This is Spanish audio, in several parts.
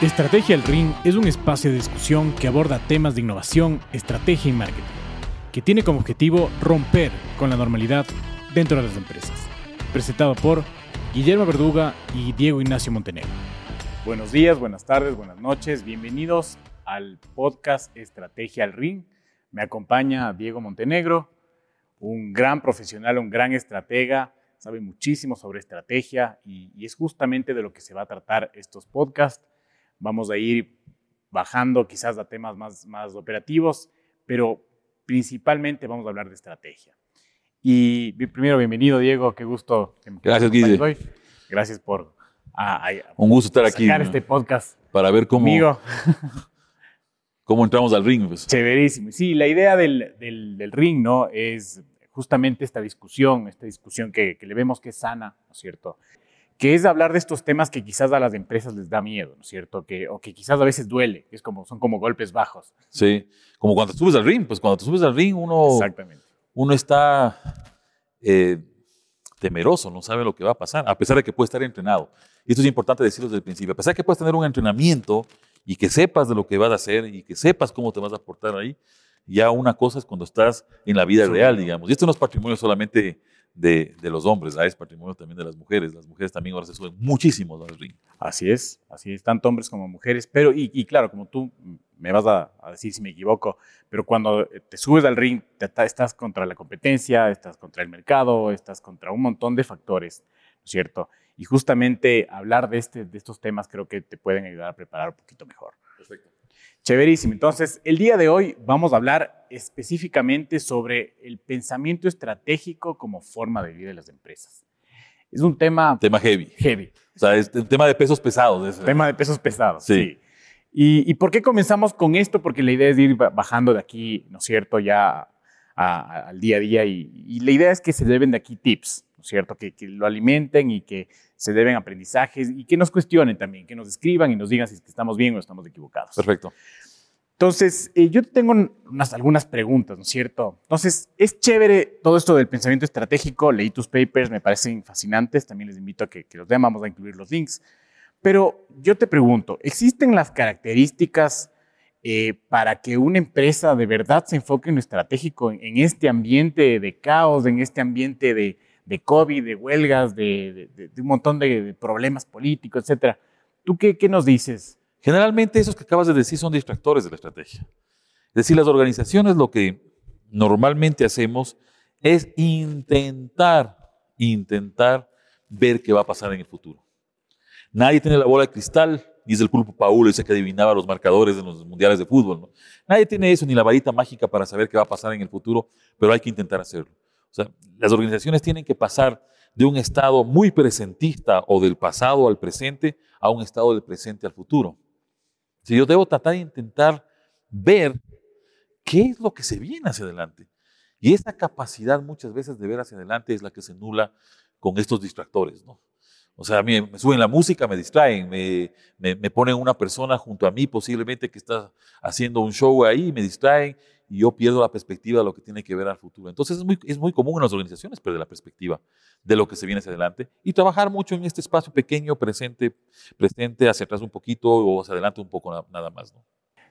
Estrategia El Ring es un espacio de discusión que aborda temas de innovación, estrategia y marketing, que tiene como objetivo romper con la normalidad dentro de las empresas. Presentado por Guillermo Verduga y Diego Ignacio Montenegro. Buenos días, buenas tardes, buenas noches, bienvenidos al podcast Estrategia El Ring. Me acompaña Diego Montenegro, un gran profesional, un gran estratega, sabe muchísimo sobre estrategia y, y es justamente de lo que se va a tratar estos podcasts Vamos a ir bajando quizás a temas más, más operativos, pero principalmente vamos a hablar de estrategia. Y primero, bienvenido Diego, qué gusto. Que Gracias, Guille. Gracias por un gusto estar aquí. este podcast para ver cómo, cómo entramos al ring. Pues. Chéverísimo. Sí, la idea del, del, ring, ¿no? Es justamente esta discusión, esta discusión que, que, le vemos que es sana, ¿no es cierto? Que es hablar de estos temas que quizás a las empresas les da miedo, ¿no es cierto? Que, o que quizás a veces duele, es como, son como golpes bajos. Sí, como cuando subes al ring, pues cuando te subes al ring uno, Exactamente. uno está eh, temeroso, no sabe lo que va a pasar, a pesar de que puede estar entrenado. Y esto es importante decirlo desde el principio, a pesar de que puedes tener un entrenamiento y que sepas de lo que vas a hacer y que sepas cómo te vas a portar ahí, ya una cosa es cuando estás en la vida real, digamos. Y esto no es patrimonio solamente de, los hombres, es patrimonio también de las mujeres. Las mujeres también ahora se suben muchísimo al ring. Así es, así es, tanto hombres como mujeres. Pero, y, claro, como tú me vas a, decir si me equivoco, pero cuando te subes al ring, estás contra la competencia, estás contra el mercado, estás contra un montón de factores, ¿no es cierto? Y justamente hablar de, este, de estos temas creo que te pueden ayudar a preparar un poquito mejor. Perfecto. Chéverísimo. Entonces, el día de hoy vamos a hablar específicamente sobre el pensamiento estratégico como forma de vida de las empresas. Es un tema... Tema heavy. Heavy. O sea, es un tema de pesos pesados. Tema de pesos pesados, sí. ¿Y, por qué comenzamos con esto? Porque la idea es ir bajando de aquí, ¿no es cierto?, ya al día a día. Y, la idea es que se deben de aquí tips, ¿no es cierto?, que, que lo alimenten y que se deben aprendizajes y que nos cuestionen también, que nos escriban y nos digan si estamos bien o estamos equivocados. Perfecto. Entonces, eh, yo tengo unas, algunas preguntas, ¿no es cierto? Entonces, es chévere todo esto del pensamiento estratégico, leí tus papers, me parecen fascinantes, también les invito a que, los vean, vamos a incluir los links. Pero yo te pregunto, ¿existen las características eh, para que una empresa de verdad se enfoque en lo estratégico, en este ambiente de caos, en este ambiente de, de COVID, de huelgas, de, un montón de, problemas políticos, etcétera. ¿Tú qué, qué nos dices? Generalmente esos que acabas de decir son distractores de la estrategia. Es decir, las organizaciones lo que normalmente hacemos es intentar, intentar ver qué va a pasar en el futuro. Nadie tiene la bola de cristal, ni es el pulpo Paulo ese que adivinaba los marcadores de los mundiales de fútbol. Nadie tiene eso, ni la varita mágica para saber qué va a pasar en el futuro, pero hay que intentar hacerlo. O sea, las organizaciones tienen que pasar de un estado muy presentista o del pasado al presente a un estado del presente al futuro. Si yo debo tratar de intentar ver qué es lo que se viene hacia adelante. Y esa capacidad muchas veces de ver hacia adelante es la que se nula con estos distractores, ¿no? O sea, a mí me suben la música, me distraen, me, me, ponen una persona junto a mí posiblemente que está haciendo un show ahí, me distraen y yo pierdo la perspectiva de lo que tiene que ver al futuro. Entonces es muy, es muy común en las organizaciones perder la perspectiva de lo que se viene hacia adelante y trabajar mucho en este espacio pequeño, presente, presente, hacia atrás un poquito o hacia adelante un poco nada más. ¿no?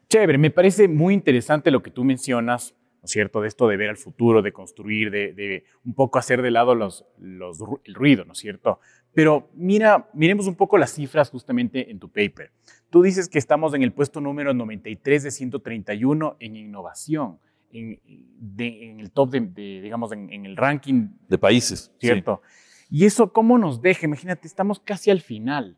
Chévere, me parece muy interesante lo que tú mencionas cierto? De esto de ver al futuro, de construir, de, un poco hacer de lado los, los, el ruido, ¿no es cierto? Pero mira, miremos un poco las cifras justamente en tu paper. Tú dices que estamos en el puesto número 93 de 131 en innovación, en, en el top de, digamos, en, el ranking. De países. ¿Cierto? Y eso, ¿cómo nos deja? Imagínate, estamos casi al final.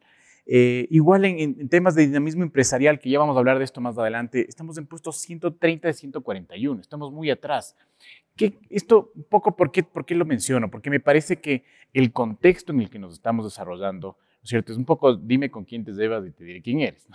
Eh, igual en, temas de dinamismo empresarial, que ya vamos a hablar de esto más adelante, estamos en puestos 130 de 141, estamos muy atrás. ¿Qué, esto, un poco, ¿por qué, ¿por qué lo menciono? Porque me parece que el contexto en el que nos estamos desarrollando, ¿no es cierto? Es un poco, dime con quién te debas y te diré quién eres.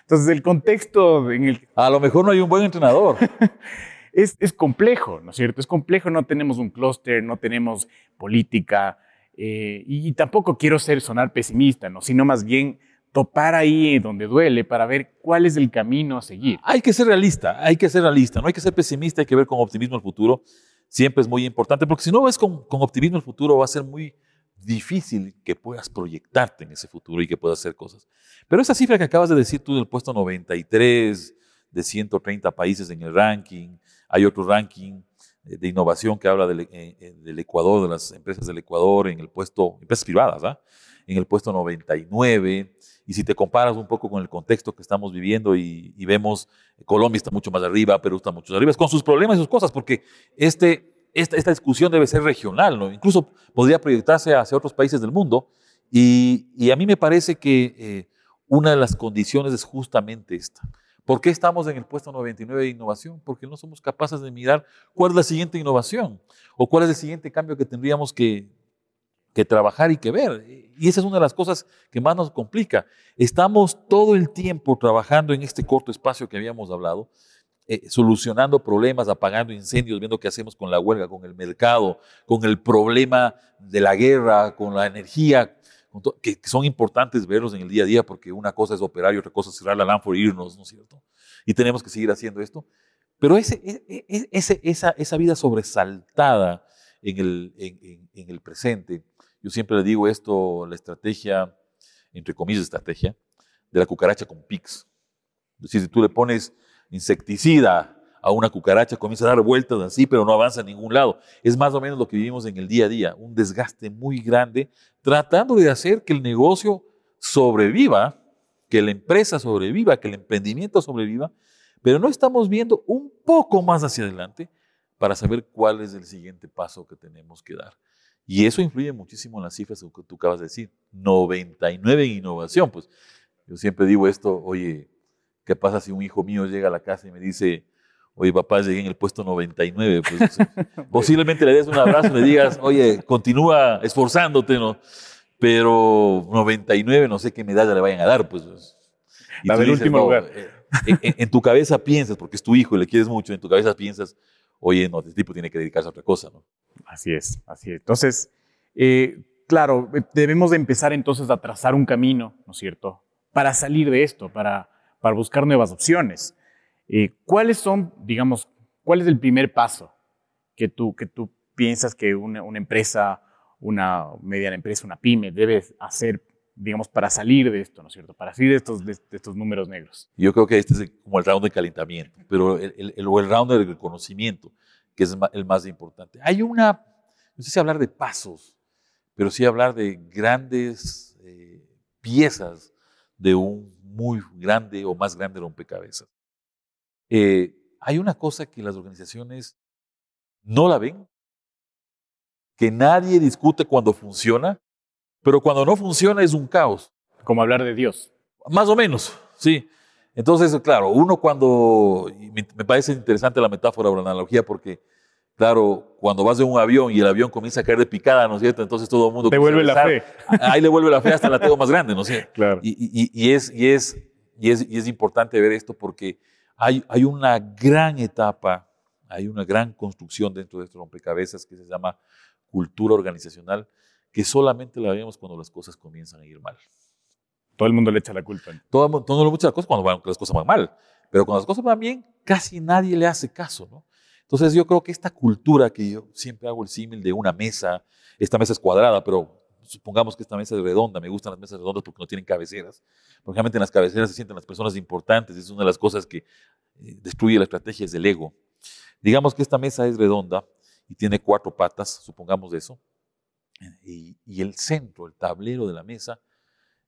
Entonces, el contexto en el... A lo mejor no hay un buen entrenador. es, es complejo, ¿no es cierto? Es complejo, no tenemos un clúster, no tenemos política, eh, y, tampoco quiero ser sonar pesimista, ¿no? sino más bien topar ahí donde duele para ver cuál es el camino a seguir. Hay que ser realista, hay que ser realista, no hay que ser pesimista, hay que ver con optimismo el futuro. Siempre es muy importante, porque si no ves con, con optimismo el futuro va a ser muy difícil que puedas proyectarte en ese futuro y que puedas hacer cosas. Pero esa cifra que acabas de decir tú del puesto 93 de 130 países en el ranking, hay otro ranking de innovación que habla del, eh, eh, del, Ecuador, de las empresas del Ecuador en el puesto, empresas privadas, ¿ah? en el puesto 99. Y si te comparas un poco con el contexto que estamos viviendo y, vemos Colombia está mucho más arriba, Perú está mucho más arriba, con sus problemas y sus cosas, porque este, esta, esta discusión debe ser regional, ¿no? incluso podría proyectarse hacia otros países del mundo. Y, y a mí me parece que una de las condiciones es justamente esta ¿Por qué estamos en el puesto 99 de innovación? Porque no somos capaces de mirar cuál es la siguiente innovación o cuál es el siguiente cambio que tendríamos que, trabajar y que ver. Y esa es una de las cosas que más nos complica. Estamos todo el tiempo trabajando en este corto espacio que habíamos hablado, eh, solucionando problemas, apagando incendios, viendo qué hacemos con la huelga, con el mercado, con el problema de la guerra, con la energía, que, son importantes verlos en el día a día, porque una cosa es operar y otra cosa es cerrar la lámpara e irnos, ¿no es cierto? Y tenemos que seguir haciendo esto. Pero ese, e, e, e, ese, esa, esa vida sobresaltada en el, en, en, el presente, yo siempre le digo esto, la estrategia, entre comillas, estrategia, de la cucaracha con pics. Es decir, si tú le pones insecticida a una cucaracha, comienza a dar vueltas así, pero no avanza a ningún lado. Es más o menos lo que vivimos en el día a día, un desgaste muy grande, tratando de hacer que el negocio sobreviva, que la empresa sobreviva, que el emprendimiento sobreviva, pero no estamos viendo un poco más hacia adelante para saber cuál es el siguiente paso que tenemos que dar. Y eso influye muchísimo en las cifras que tú acabas de decir. 99 en innovación. Pues yo siempre digo esto, oye, ¿qué pasa si un hijo mío llega a la casa y me dice, oye, papá, llegué en el puesto 99, pues posiblemente le des un abrazo y le digas, oye, continúa esforzándote, ¿no? Pero 99, no sé qué medalla le vayan a dar, pues. Y La del último lugar. Eh, en, tu cabeza piensas, porque es tu hijo y le quieres mucho, en tu cabeza piensas, oye, no, este tipo tiene que dedicarse a otra cosa, ¿no? Así es, así es. Entonces, eh, claro, debemos de empezar entonces a trazar un camino, ¿no es cierto? Para salir de esto, para, para buscar nuevas opciones. Eh, ¿Cuáles son, digamos, cuál es el primer paso que tú, que tú piensas que una, empresa, una mediana empresa, una pyme debe hacer, digamos, para salir de esto, ¿no es cierto? Para salir de estos, de, estos números negros. Yo creo que este es como el round de calentamiento, pero el, el, el, round del reconocimiento, que es el más importante. Hay una, no sé si hablar de pasos, pero sí hablar de grandes eh, piezas de un muy grande o más grande rompecabezas. Eh, hay una cosa que las organizaciones no la ven, que nadie discute cuando funciona, pero cuando no funciona es un caos. Como hablar de Dios. Más o menos, sí. Entonces, claro, uno cuando, me parece interesante la metáfora o la analogía porque, claro, cuando vas de un avión y el avión comienza a caer de picada, ¿no es cierto? Entonces todo el mundo... Devuelve la fe. Ahí le vuelve la fe hasta el ateo más grande, ¿no es cierto? Claro. Y, es, y, es, y, es, y es importante ver esto porque hay, una gran etapa, hay una gran construcción dentro de estos rompecabezas que se llama cultura organizacional, que solamente la vemos cuando las cosas comienzan a ir mal. Todo el mundo le echa la culpa. Todo, el mundo le echa la culpa cuando las cosas van mal, pero cuando las cosas van bien, casi nadie le hace caso, ¿no? Entonces yo creo que esta cultura que yo siempre hago el símil de una mesa, esta mesa es cuadrada, pero supongamos que esta mesa es redonda, me gustan las mesas redondas porque no tienen cabeceras. Porque realmente en las cabeceras se sienten las personas importantes, es una de las cosas que eh, destruye la estrategia, es el ego. Digamos que esta mesa es redonda y tiene cuatro patas, supongamos eso, y, el centro, el tablero de la mesa,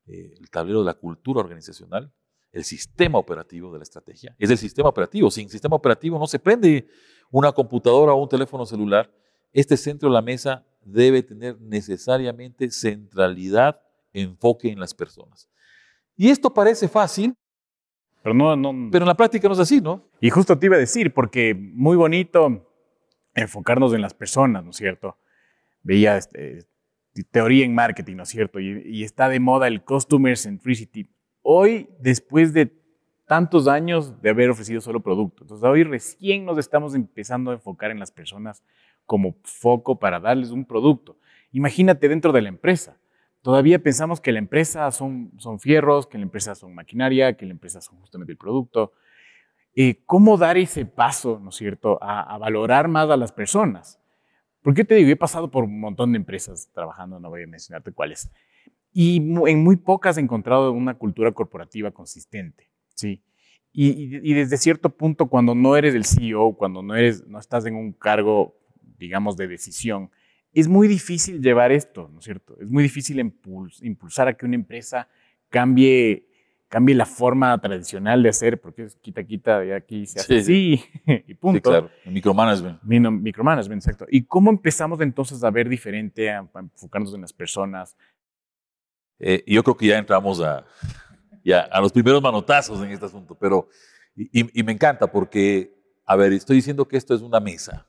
eh, el tablero de la cultura organizacional, el sistema operativo de la estrategia, es el sistema operativo. Sin sistema operativo no se prende una computadora o un teléfono celular. Este centro de la mesa debe tener necesariamente centralidad, enfoque en las personas. Y esto parece fácil, pero, no, no, pero en la práctica no es así, ¿no? Y justo te iba a decir, porque muy bonito enfocarnos en las personas, ¿no es cierto? Veía este, teoría en marketing, ¿no es cierto? Y, y, está de moda el Customer Centricity. Hoy, después de tantos años de haber ofrecido solo producto, entonces hoy recién nos estamos empezando a enfocar en las personas como foco para darles un producto. Imagínate dentro de la empresa. Todavía pensamos que la empresa son, son fierros, que la empresa son maquinaria, que la empresa son justamente el producto. Eh, ¿Cómo dar ese paso, ¿no es cierto?, a, valorar más a las personas. Porque te digo, he pasado por un montón de empresas trabajando, no voy a mencionarte cuáles, y en muy pocas he encontrado una cultura corporativa consistente, ¿sí? Y, desde cierto punto, cuando no eres el CEO, cuando no, eres, no estás en un cargo, digamos, de decisión, es muy difícil llevar esto, ¿no es cierto? Es muy difícil impulsar a que una empresa cambie, cambie la forma tradicional de hacer, porque es quita, quita, y aquí se hace así, y punto. Sí, claro, micromanagement. Micromanagement, exacto. ¿Y cómo empezamos entonces a ver diferente, a, enfocarnos en las personas? Eh, yo creo que ya entramos a, ya, a los primeros manotazos en este asunto, pero, y, me encanta porque, a ver, estoy diciendo que esto es una mesa,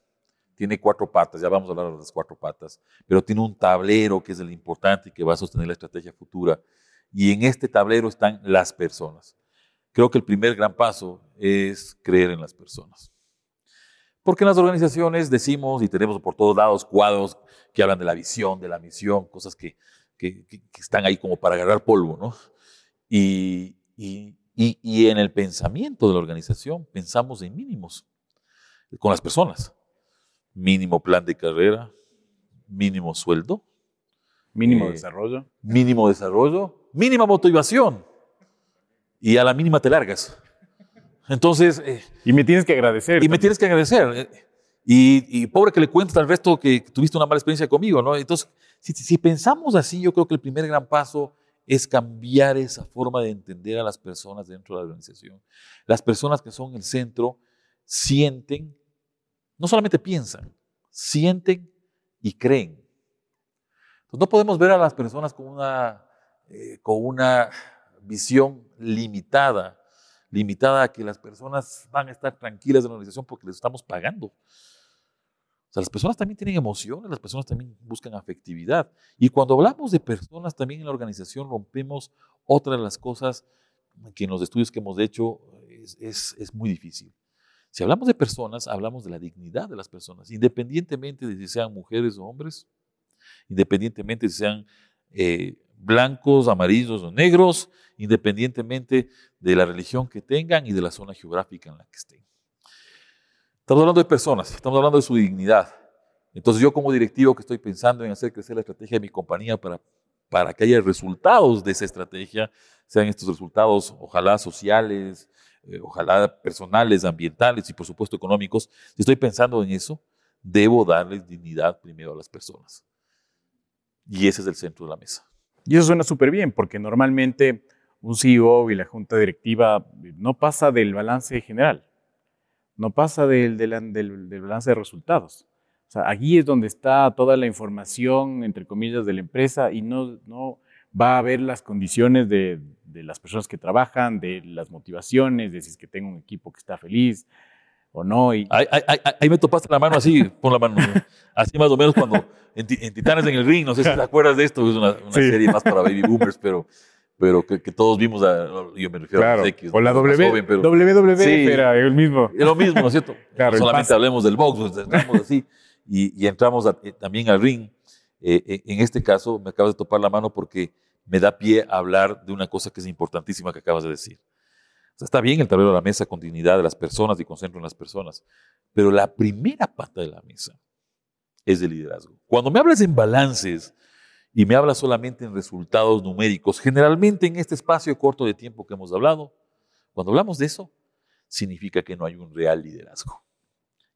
tiene cuatro patas, ya vamos a hablar de las cuatro patas, pero tiene un tablero que es el importante y que va a sostener la estrategia futura, y en este tablero están las personas. Creo que el primer gran paso es creer en las personas. Porque en las organizaciones decimos y tenemos por todos lados cuadros que hablan de la visión, de la misión, cosas que, que, que, están ahí como para agarrar polvo, ¿no? Y, en el pensamiento de la organización pensamos en mínimos con las personas. Mínimo plan de carrera, mínimo sueldo. Mínimo eh, desarrollo. Mínimo desarrollo, mínima motivación. Y a la mínima te largas. Entonces... Eh, y me tienes que agradecer. Y me tienes que agradecer. Eh, y, pobre que le cuentes al resto que tuviste una mala experiencia conmigo, ¿no? Entonces, si, si pensamos así, yo creo que el primer gran paso es cambiar esa forma de entender a las personas dentro de la organización. Las personas que son el centro sienten, no solamente piensan, sienten y creen. Entonces, no podemos ver a las personas con una, eh, con una visión limitada, limitada a que las personas van a estar tranquilas en la organización porque les estamos pagando las personas también tienen emociones, las personas también buscan afectividad. Y cuando hablamos de personas también en la organización rompemos otra de las cosas que en los estudios que hemos hecho es, es, muy difícil. Si hablamos de personas, hablamos de la dignidad de las personas, independientemente de si sean mujeres o hombres, independientemente de si sean eh, blancos, amarillos o negros, independientemente de la religión que tengan y de la zona geográfica en la que estén. Estamos hablando de personas, estamos hablando de su dignidad. Entonces yo como directivo que estoy pensando en hacer crecer la estrategia de mi compañía para, para que haya resultados de esa estrategia, sean estos resultados ojalá sociales, eh, ojalá personales, ambientales y por supuesto económicos, si estoy pensando en eso, debo darles dignidad primero a las personas. Y ese es el centro de la mesa. Y eso suena súper bien, porque normalmente un CEO y la junta directiva no pasa del balance general no pasa del, del, balance de resultados. O sea, aquí es donde está toda la información, entre comillas, de la empresa y no, no va a ver las condiciones de, las personas que trabajan, de las motivaciones, de si es que tengo un equipo que está feliz o no. Y... Ahí, me topaste la mano así, pon la mano, así más o menos cuando en, Titanes en el Ring, no sé si te acuerdas de esto, es una, serie más para baby boomers, pero pero que, todos vimos, a, yo me refiero a los X. O la w, WWE era el mismo. Es lo mismo, ¿no es cierto? Claro, Solamente hablemos del box, pues, entramos así y, entramos eh, también al ring. Eh, eh, en este caso, me acabas de topar la mano porque me da pie a hablar de una cosa que es importantísima que acabas de decir. O sea, está bien el tablero de la mesa con dignidad de las personas y concentro en las personas, pero la primera pata de la mesa es el liderazgo. Cuando me hablas en balances, y me habla solamente en resultados numéricos, generalmente en este espacio corto de tiempo que hemos hablado, cuando hablamos de eso, significa que no hay un real liderazgo.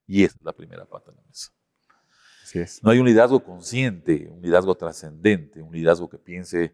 Y esa es la primera pata de la mesa. No hay un liderazgo consciente, un liderazgo trascendente, un liderazgo que piense,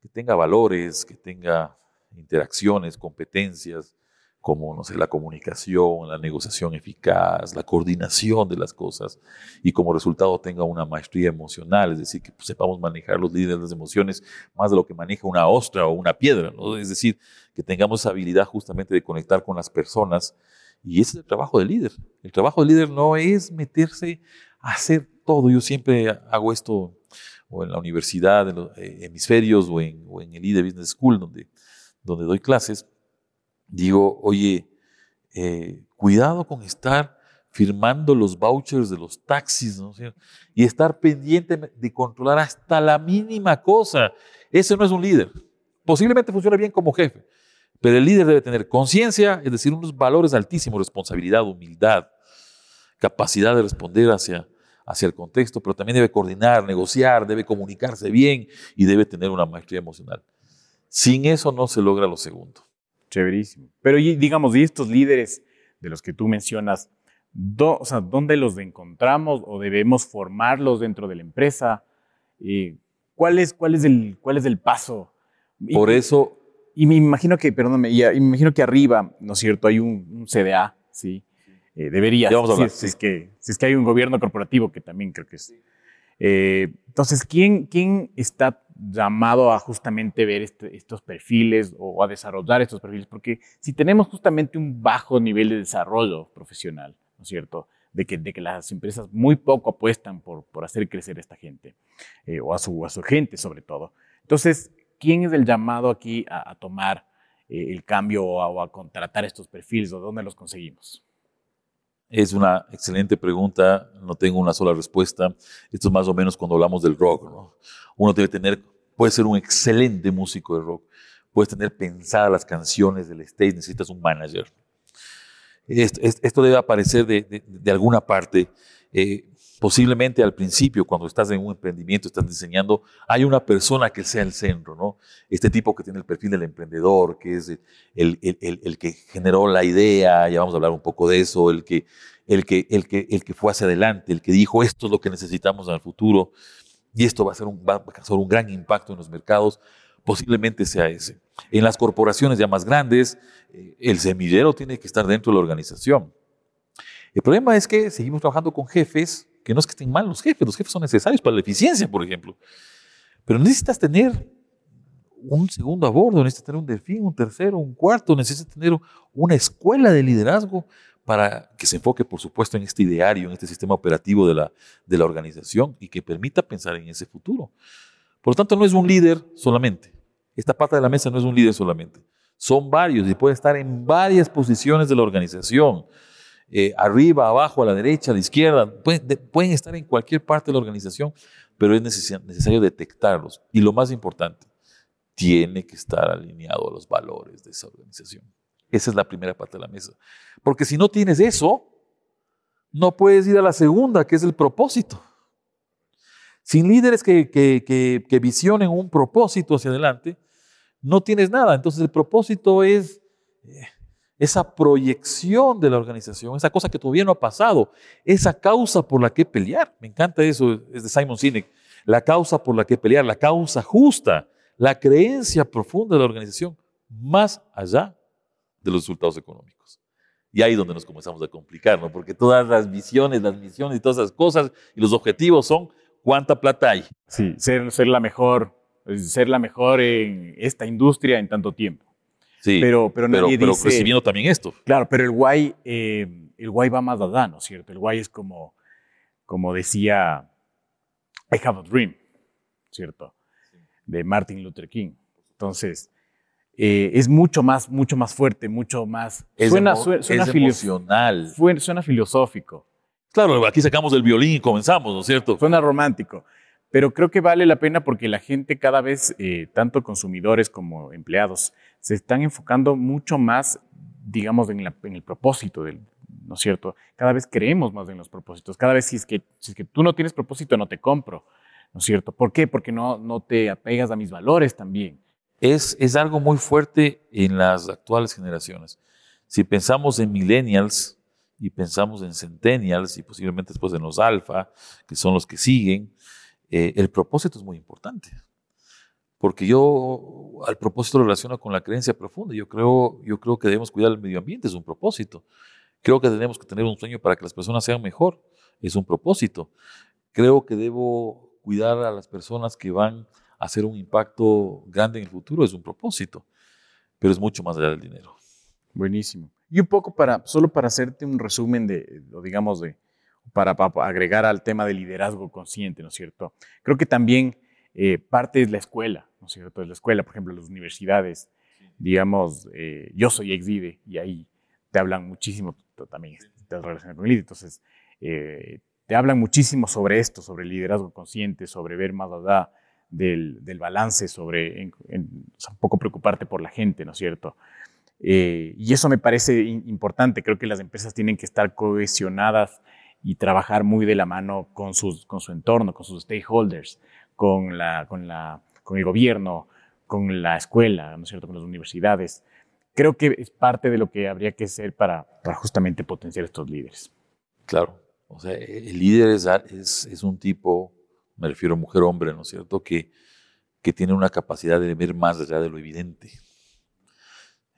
que tenga valores, que tenga interacciones, competencias, como, no sé, la comunicación, la negociación eficaz, la coordinación de las cosas y como resultado tenga una maestría emocional, es decir, que sepamos manejar los líderes de las emociones más de lo que maneja una ostra o una piedra, ¿no? es decir, que tengamos esa habilidad justamente de conectar con las personas y ese es el trabajo del líder. El trabajo del líder no es meterse a hacer todo, yo siempre hago esto o en la universidad, en los eh, hemisferios o en, o en el Leader Business School donde, donde doy clases, digo, oye, eh, cuidado con estar firmando los vouchers de los taxis, ¿no? y estar pendiente de controlar hasta la mínima cosa. Ese no es un líder. Posiblemente funcione bien como jefe, pero el líder debe tener conciencia, es decir, unos valores altísimos, responsabilidad, humildad, capacidad de responder hacia, hacia el contexto, pero también debe coordinar, negociar, debe comunicarse bien y debe tener una maestría emocional. Sin eso no se logra lo segundo. Chéverísimo. Pero digamos, y estos líderes de los que tú mencionas, o sea, ¿dónde los encontramos o debemos formarlos dentro de la empresa? ¿cuál, es, cuál, es el, ¿Cuál es el paso? Por eso... Y me imagino que, perdóname, y, me imagino que arriba, ¿no es cierto? Hay un, CDA, ¿sí? Eh, debería, vamos a hablar, si, es que, si es que hay un gobierno corporativo, que también creo que es. Eh, entonces, ¿quién, ¿quién está llamado a justamente ver este, estos perfiles o a desarrollar estos perfiles? Porque si tenemos justamente un bajo nivel de desarrollo profesional, ¿no es cierto? De que, de que las empresas muy poco apuestan por, por hacer crecer a esta gente, eh, o a su, a su gente sobre todo. Entonces, ¿quién es el llamado aquí a, tomar eh, el cambio o a, contratar estos perfiles o dónde los conseguimos? Es una excelente pregunta, no tengo una sola respuesta. Esto es más o menos cuando hablamos del rock. ¿no? Uno debe tener, puede ser un excelente músico de rock, puedes tener pensadas las canciones del stage, necesitas un manager. Esto, debe aparecer de, de, alguna parte. Eh, posiblemente al principio, cuando estás en un emprendimiento, estás diseñando, hay una persona que sea el centro, ¿no? Este tipo que tiene el perfil del emprendedor, que es el, que generó la idea, ya vamos a hablar un poco de eso, el, que, el que fue hacia adelante, el que dijo esto es lo que necesitamos en el futuro y esto va a, ser un, va a causar un gran impacto en los mercados, posiblemente sea ese. En las corporaciones ya más grandes, eh, el semillero tiene que estar dentro de la organización. El problema es que seguimos trabajando con jefes que no es que estén mal los jefes, los jefes son necesarios para la eficiencia, por ejemplo. Pero necesitas tener un segundo a bordo, necesitas tener un delfín, un tercero, un cuarto, necesitas tener una escuela de liderazgo para que se enfoque, por supuesto, en este ideario, en este sistema operativo de la, de la organización y que permita pensar en ese futuro. Por lo tanto, no es un líder solamente. Esta parte de la mesa no es un líder solamente. Son varios y puede estar en varias posiciones de la organización. Eh, arriba, abajo, a la derecha, a la izquierda, pueden, estar en cualquier parte de la organización, pero es necesario detectarlos. Y lo más importante, tiene que estar alineado a los valores de esa organización. Esa es la primera parte de la mesa. Porque si no tienes eso, no puedes ir a la segunda, que es el propósito. Sin líderes que, que visionen un propósito hacia adelante, no tienes nada. Entonces el propósito es eh, esa proyección de la organización, esa cosa que todavía no ha pasado, esa causa por la que pelear. Me encanta eso, es de Simon Sinek. La causa por la que pelear, la causa justa, la creencia profunda de la organización, más allá de los resultados económicos. Y ahí es donde nos comenzamos a complicar, ¿no? Porque todas las visiones, las misiones y todas esas cosas y los objetivos son cuánta plata hay. Sí, ser, ser la mejor, ser la mejor en esta industria en tanto tiempo. Sí, pero, pero, nadie pero, dice, recibiendo también esto. Claro, pero el guay, eh, el guay va más allá, ¿no es cierto? El guay es como, como decía I Have a Dream, ¿cierto? De Martin Luther King. Entonces, eh, es mucho más, mucho más fuerte, mucho más... Es suena, suena, es emocional. Suena filosófico. Claro, aquí sacamos el violín y comenzamos, ¿no es cierto? Suena romántico. Pero creo que vale la pena porque la gente cada vez, eh, tanto consumidores como empleados, se están enfocando mucho más, digamos, en, el propósito, del, ¿no es cierto? Cada vez creemos más en los propósitos. Cada vez si es que, si es que tú no tienes propósito, no te compro, ¿no es cierto? ¿Por qué? Porque no, no te apegas a mis valores también. Es, es algo muy fuerte en las actuales generaciones. Si pensamos en millennials y pensamos en centennials y posiblemente después en los alfa, que son los que siguen, eh, el propósito es muy importante porque yo al propósito lo relaciono con la creencia profunda. Yo creo, yo creo que debemos cuidar el medio ambiente, es un propósito. Creo que tenemos que tener un sueño para que las personas sean mejor, es un propósito. Creo que debo cuidar a las personas que van a hacer un impacto grande en el futuro, es un propósito, pero es mucho más allá del dinero. Buenísimo. Y un poco para, solo para hacerte un resumen de, o digamos, de, para, agregar al tema de liderazgo consciente, ¿no es cierto? Creo que también eh, parte es la escuela, ¿no es cierto? Es la escuela, por ejemplo, las universidades. Digamos, eh, yo soy ex-DIDE y ahí te hablan muchísimo, también te relacionas con el entonces eh, te hablan muchísimo sobre esto, sobre el liderazgo consciente, sobre ver más allá del, del balance, sobre un poco preocuparte por la gente, ¿no es cierto? y eso me parece importante, creo que las empresas tienen que estar cohesionadas y trabajar muy de la mano con, sus, con su entorno, con sus stakeholders, con, la, con, la, con el gobierno, con la escuela, ¿no es cierto?, con las universidades. Creo que es parte de lo que habría que hacer para, justamente potenciar estos líderes. Claro, o sea, el líder es, un tipo, me refiero a mujer-hombre, ¿no es cierto?, que, tiene una capacidad de ver más allá de lo evidente.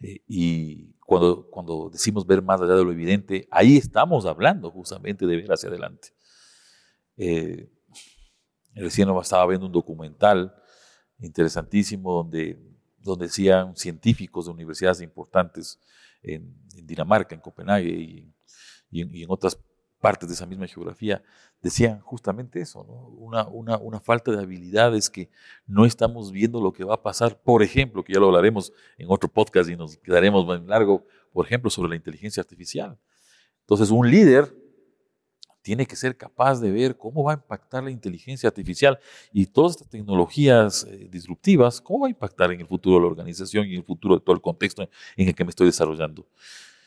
Eh, y cuando, cuando decimos ver más allá de lo evidente, ahí estamos hablando justamente de ver hacia adelante. Eh, recién estaba viendo un documental interesantísimo donde, donde decían científicos de universidades importantes en, Dinamarca, en Copenhague y, y, en, otras partes de esa misma geografía, decían justamente eso, una, una, una, falta de habilidades que no estamos viendo lo que va a pasar. Por ejemplo, que ya lo hablaremos en otro podcast y nos quedaremos más largo, por ejemplo, sobre la inteligencia artificial. Entonces, un líder tiene que ser capaz de ver cómo va a impactar la inteligencia artificial y todas estas tecnologías eh, disruptivas, cómo va a impactar en el futuro de la organización y en el futuro de todo el contexto en el que me estoy desarrollando.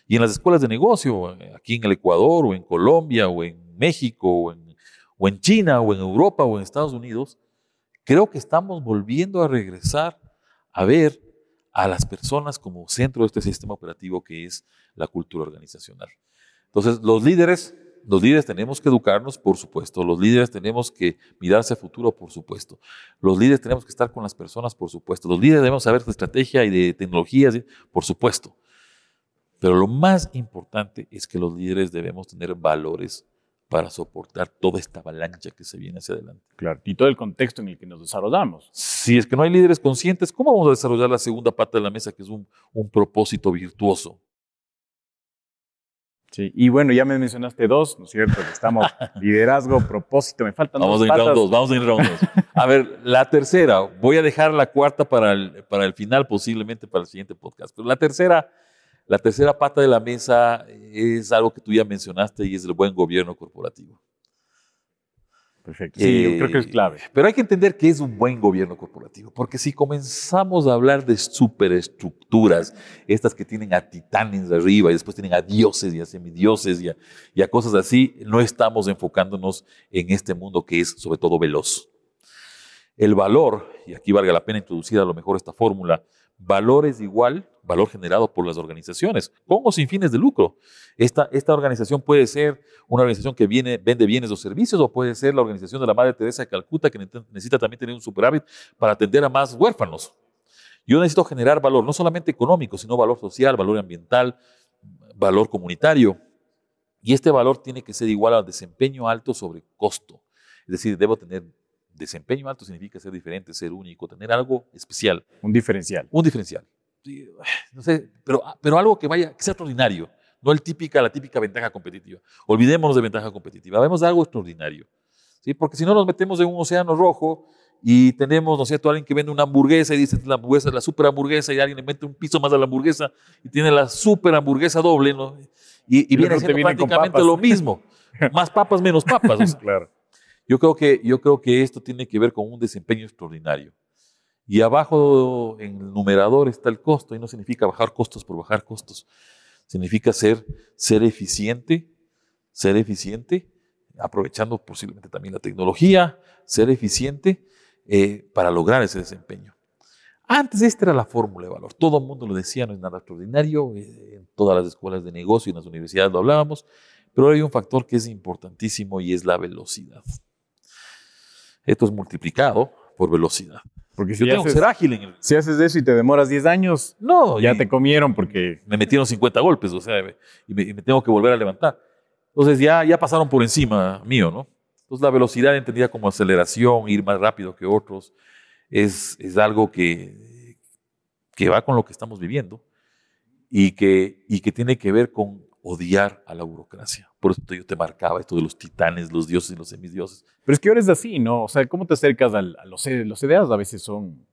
Y en las escuelas de negocio, aquí en el Ecuador o en Colombia o en México o en, o en China o en Europa o en Estados Unidos, creo que estamos volviendo a regresar a ver a las personas como centro de este sistema operativo que es la cultura organizacional. Entonces, los líderes los líderes tenemos que educarnos, por supuesto. Los líderes tenemos que mirarse al futuro, por supuesto. Los líderes tenemos que estar con las personas, por supuesto. Los líderes debemos saber de estrategia y de tecnologías, por supuesto. Pero lo más importante es que los líderes debemos tener valores para soportar toda esta avalancha que se viene hacia adelante. Claro, y todo el contexto en el que nos desarrollamos. Si es que no hay líderes conscientes, ¿cómo vamos a desarrollar la segunda pata de la mesa, que es un, un propósito virtuoso? Sí, y bueno, ya me mencionaste dos, ¿no es cierto? Estamos liderazgo, propósito, me faltan vamos dos a ir dos, vamos a ir round dos. A ver, la tercera, voy a dejar la cuarta para el, para el final, posiblemente para el siguiente podcast. Pero la tercera, la tercera pata de la mesa es algo que tú ya mencionaste y es el buen gobierno corporativo. Perfecto. Sí, yo creo que es clave. Eh, pero hay que entender qué es un buen gobierno corporativo, porque si comenzamos a hablar de superestructuras, estas que tienen a titanes arriba y después tienen a dioses y a semidioses y a, y a cosas así, no estamos enfocándonos en este mundo que es sobre todo veloz. El valor, y aquí valga la pena introducir a lo mejor esta fórmula, valor es igual valor generado por las organizaciones, con o sin fines de lucro. Esta, esta organización puede ser una organización que viene, vende bienes o servicios, o puede ser la organización de la Madre Teresa de Calcuta, que necesita también tener un superávit para atender a más huérfanos. Yo necesito generar valor, no solamente económico, sino valor social, valor ambiental, valor comunitario. Y este valor tiene que ser igual al desempeño alto sobre costo. Es decir, debo tener desempeño alto, significa ser diferente, ser único, tener algo especial. Un diferencial. Un diferencial no sé, pero, pero algo que vaya, que sea extraordinario, no el típica, la típica ventaja competitiva. Olvidémonos de ventaja competitiva, vemos algo extraordinario, ¿sí? Porque si no nos metemos en un océano rojo y tenemos, ¿no es cierto?, alguien que vende una hamburguesa y dice la hamburguesa la super hamburguesa y alguien le mete un piso más a la hamburguesa y tiene la super hamburguesa doble, ¿no? Y, y, viene siendo prácticamente lo mismo. más papas, menos papas. claro. Yo creo, que, yo creo que esto tiene que ver con un desempeño extraordinario. Y abajo en el numerador está el costo, y no significa bajar costos por bajar costos. Significa ser, ser eficiente, ser eficiente, aprovechando posiblemente también la tecnología, ser eficiente eh, para lograr ese desempeño. Antes esta era la fórmula de valor. Todo el mundo lo decía, no es nada extraordinario. Eh, en todas las escuelas de negocio y en las universidades lo hablábamos. Pero hay un factor que es importantísimo y es la velocidad. Esto es multiplicado por velocidad. Porque si yo tengo que ser ágil en el... Si haces eso y te demoras 10 años, no, ya te comieron porque... Me metieron 50 golpes, o sea, y me, tengo que volver a levantar. Entonces ya, ya pasaron por encima mío, ¿no? Entonces la velocidad entendida como aceleración, ir más rápido que otros, es, es algo que, que va con lo que estamos viviendo y que, y que tiene que ver con odiar a la burocracia. Por eso yo te marcaba esto de los titanes, los dioses y los semidioses. Pero es que ahora es así, ¿no? O sea, ¿cómo te acercas a, los, los ideas? A veces son...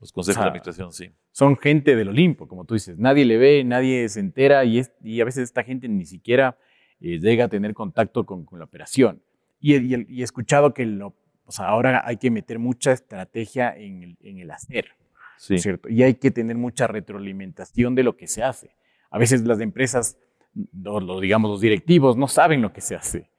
Los consejos de administración, sí. Son gente del Olimpo, como tú dices. Nadie le ve, nadie se entera y, es, y a veces esta gente ni siquiera eh, llega a tener contacto con, la operación. Y, he escuchado que lo, o sea, ahora hay que meter mucha estrategia en el, en el hacer, sí. ¿cierto? Y hay que tener mucha retroalimentación de lo que se hace. A veces las empresas los, digamos, los directivos no saben lo que se hace.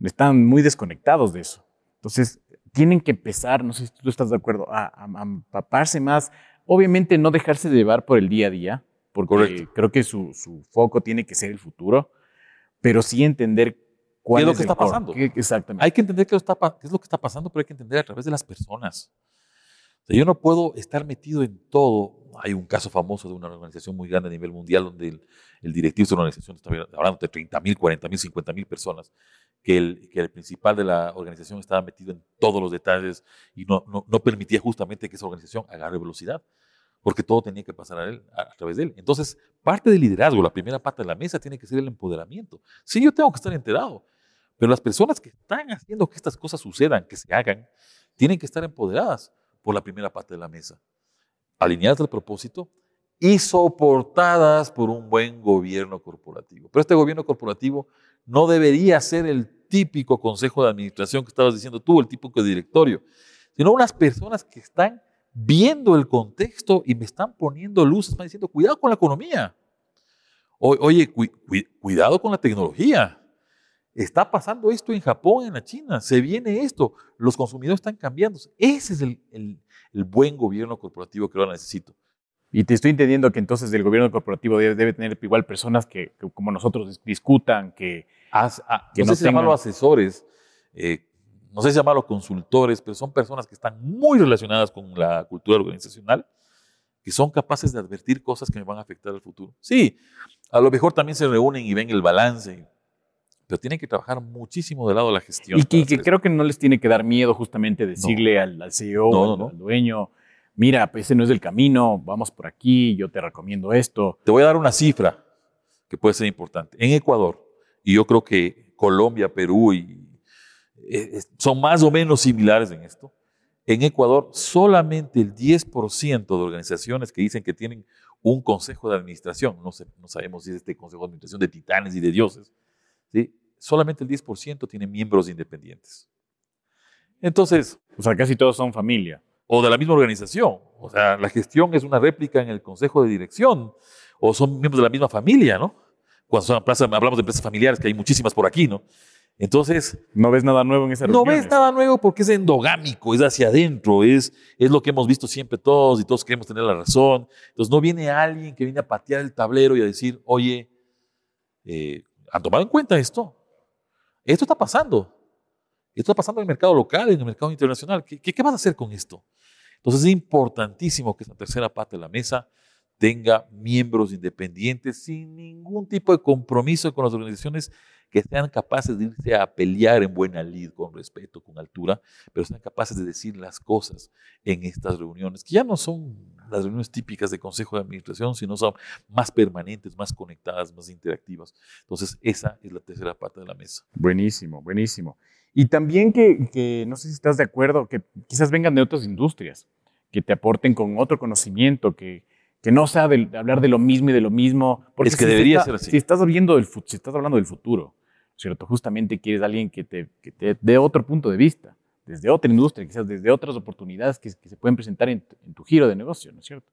están muy desconectados de eso. Entonces, tienen que empezar, no sé si tú estás de acuerdo, a, empaparse más. Obviamente no dejarse de llevar por el día a día, porque creo que su, foco tiene que ser el futuro, pero sí entender cuál ¿Qué es lo que está pasando. exactamente. Hay que entender qué, está, qué es lo que está pasando, pero hay que entender a través de las personas. Yo no puedo estar metido en todo. Hay un caso famoso de una organización muy grande a nivel mundial donde el, el directivo de una organización está hablando de 30 mil, 40 mil, 50 mil personas que el, que el principal de la organización estaba metido en todos los detalles y no, no, no permitía justamente que esa organización agarre velocidad, porque todo tenía que pasar a, él, a, través de él. Entonces, parte del liderazgo, la primera parte de la mesa, tiene que ser el empoderamiento. Sí, yo tengo que estar enterado, pero las personas que están haciendo que estas cosas sucedan, que se hagan, tienen que estar empoderadas por la primera parte de la mesa, alineadas al propósito y soportadas por un buen gobierno corporativo. Pero este gobierno corporativo no debería ser el típico consejo de administración que estabas diciendo tú, el típico directorio, sino unas personas que están viendo el contexto y me están poniendo luces, están diciendo, cuidado con la economía. oye, cuidado con la tecnología. Está pasando esto en Japón, en la China, se viene esto, los consumidores están cambiando. Ese es el, el buen gobierno corporativo que ahora necesito. Y te estoy entendiendo que entonces el gobierno corporativo debe, tener igual personas que, como nosotros discutan, que, ah, que no, sé si llamarlo asesores, eh, no sé si llamarlo consultores, pero son personas que están muy relacionadas con la cultura organizacional, que son capaces de advertir cosas que me van a afectar al futuro. Sí, a lo mejor también se reúnen y ven el balance, pero tienen que trabajar muchísimo del lado de la gestión. Y que, creo que no les tiene que dar miedo justamente decirle al, CEO, al dueño, mira, pues ese no es el camino, vamos por aquí, yo te recomiendo esto. Te voy a dar una cifra que puede ser importante. En Ecuador, y yo creo que Colombia, Perú y, eh, son más o menos similares en esto, en Ecuador solamente el 10% de organizaciones que dicen que tienen un consejo de administración, no, sé, no sabemos si es este consejo de administración de titanes y de dioses, ¿sí? Solamente el 10% tiene miembros independientes. Entonces... O sea, casi todos son familia o de la misma organización. O sea, la gestión es una réplica en el consejo de dirección o son miembros de la misma familia, ¿no? Cuando son hablamos de empresas familiares, que hay muchísimas por aquí, ¿no? Entonces... No ves nada nuevo en esa No ves nada nuevo porque es endogámico, es hacia adentro, es, es lo que hemos visto siempre todos y todos queremos tener la razón. Entonces no viene alguien que viene a patear el tablero y a decir, oye, eh, ¿han tomado en cuenta esto? Esto está pasando. Esto está pasando en el mercado local, en el mercado internacional. ¿Qué, qué, qué vas a hacer con esto? Entonces es importantísimo que esa tercera parte de la mesa tenga miembros independientes sin ningún tipo de compromiso con las organizaciones que sean capaces de irse a pelear en buena lid, con respeto, con altura, pero sean capaces de decir las cosas en estas reuniones, que ya no son las reuniones típicas de consejo de administración, sino son más permanentes, más conectadas, más interactivas. Entonces, esa es la tercera parte de la mesa. Buenísimo, buenísimo. Y también que, no sé si estás de acuerdo, que quizás vengan de otras industrias, que te aporten con otro conocimiento, que, que no sea de, hablar de lo mismo y de lo mismo. Porque es que debería ser así. Si estás, hablando del, si estás hablando del futuro, ¿cierto? Justamente quieres alguien que te, que te dé otro punto de vista, desde otra industria, quizás desde otras oportunidades que, se pueden presentar en, en tu giro de negocio, ¿no es cierto?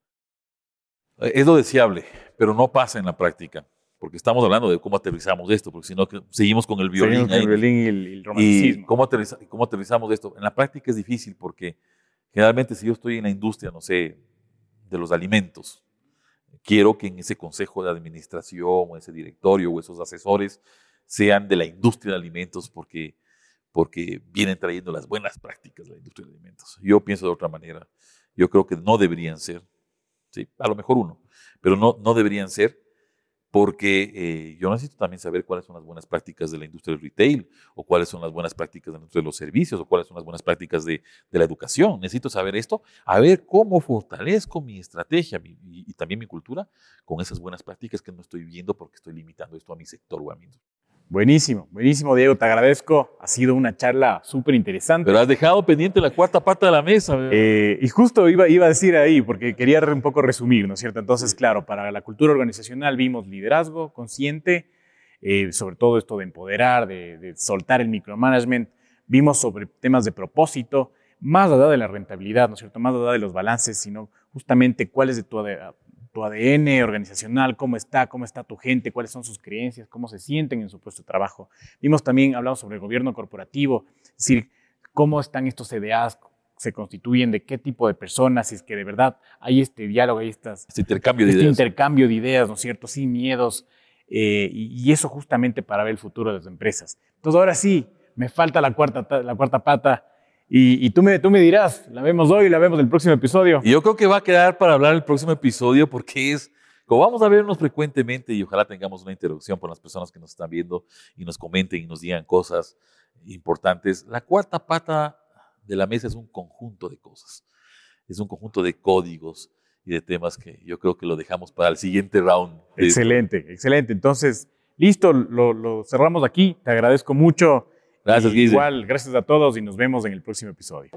Es lo deseable, pero no pasa en la práctica porque estamos hablando de cómo aterrizamos esto, porque si no seguimos con el violín. el violín y el, romanticismo. Y cómo, cómo aterrizamos esto. En la práctica es difícil porque generalmente si yo estoy en la industria, no sé, de los alimentos, quiero que en ese consejo de administración o ese directorio o esos asesores sean de la industria de alimentos porque, porque vienen trayendo las buenas prácticas de la industria de alimentos. Yo pienso de otra manera. Yo creo que no deberían ser, ¿sí? a lo mejor uno, pero no, no deberían ser porque eh, yo necesito también saber cuáles son las buenas prácticas de la industria del retail, o cuáles son las buenas prácticas de la industria de los servicios, o cuáles son las buenas prácticas de, de la educación. Necesito saber esto, a ver cómo fortalezco mi estrategia y, y, también mi cultura con esas buenas prácticas que no estoy viendo porque estoy limitando esto a mi sector o a mi industria. Buenísimo, buenísimo, Diego, te agradezco. Ha sido una charla súper interesante. Pero has dejado pendiente la cuarta parte de la mesa. Eh, y justo iba, iba a decir ahí, porque quería un poco resumir, ¿no es cierto? Entonces, claro, para la cultura organizacional vimos liderazgo consciente, eh, sobre todo esto de empoderar, de, soltar el micromanagement. Vimos sobre temas de propósito, más allá de la rentabilidad, ¿no es cierto? Más allá de los balances, sino justamente cuál es de tu tu ADN organizacional, cómo está, cómo está tu gente, cuáles son sus creencias, cómo se sienten en su puesto de trabajo. Vimos también, hablamos sobre el gobierno corporativo, es decir, cómo están estos CDAs, se constituyen, de qué tipo de personas, si es que de verdad hay este diálogo, hay estas, Este intercambio de este ideas. intercambio de ideas, ¿no es cierto? Sin miedos, eh, y, y eso justamente para ver el futuro de las empresas. Entonces ahora sí, me falta la cuarta, ta- la cuarta pata, y, y tú, me, tú me dirás, ¿la vemos hoy, la vemos el próximo episodio? Y yo creo que va a quedar para hablar el próximo episodio porque es, como vamos a vernos frecuentemente y ojalá tengamos una interacción con las personas que nos están viendo y nos comenten y nos digan cosas importantes. La cuarta pata de la mesa es un conjunto de cosas. Es un conjunto de códigos y de temas que yo creo que lo dejamos para el siguiente round. Excelente, excelente. Entonces, listo, lo, lo cerramos aquí. Te agradezco mucho. Gracias. Igual, gracias a todos y nos vemos en el próximo episodio.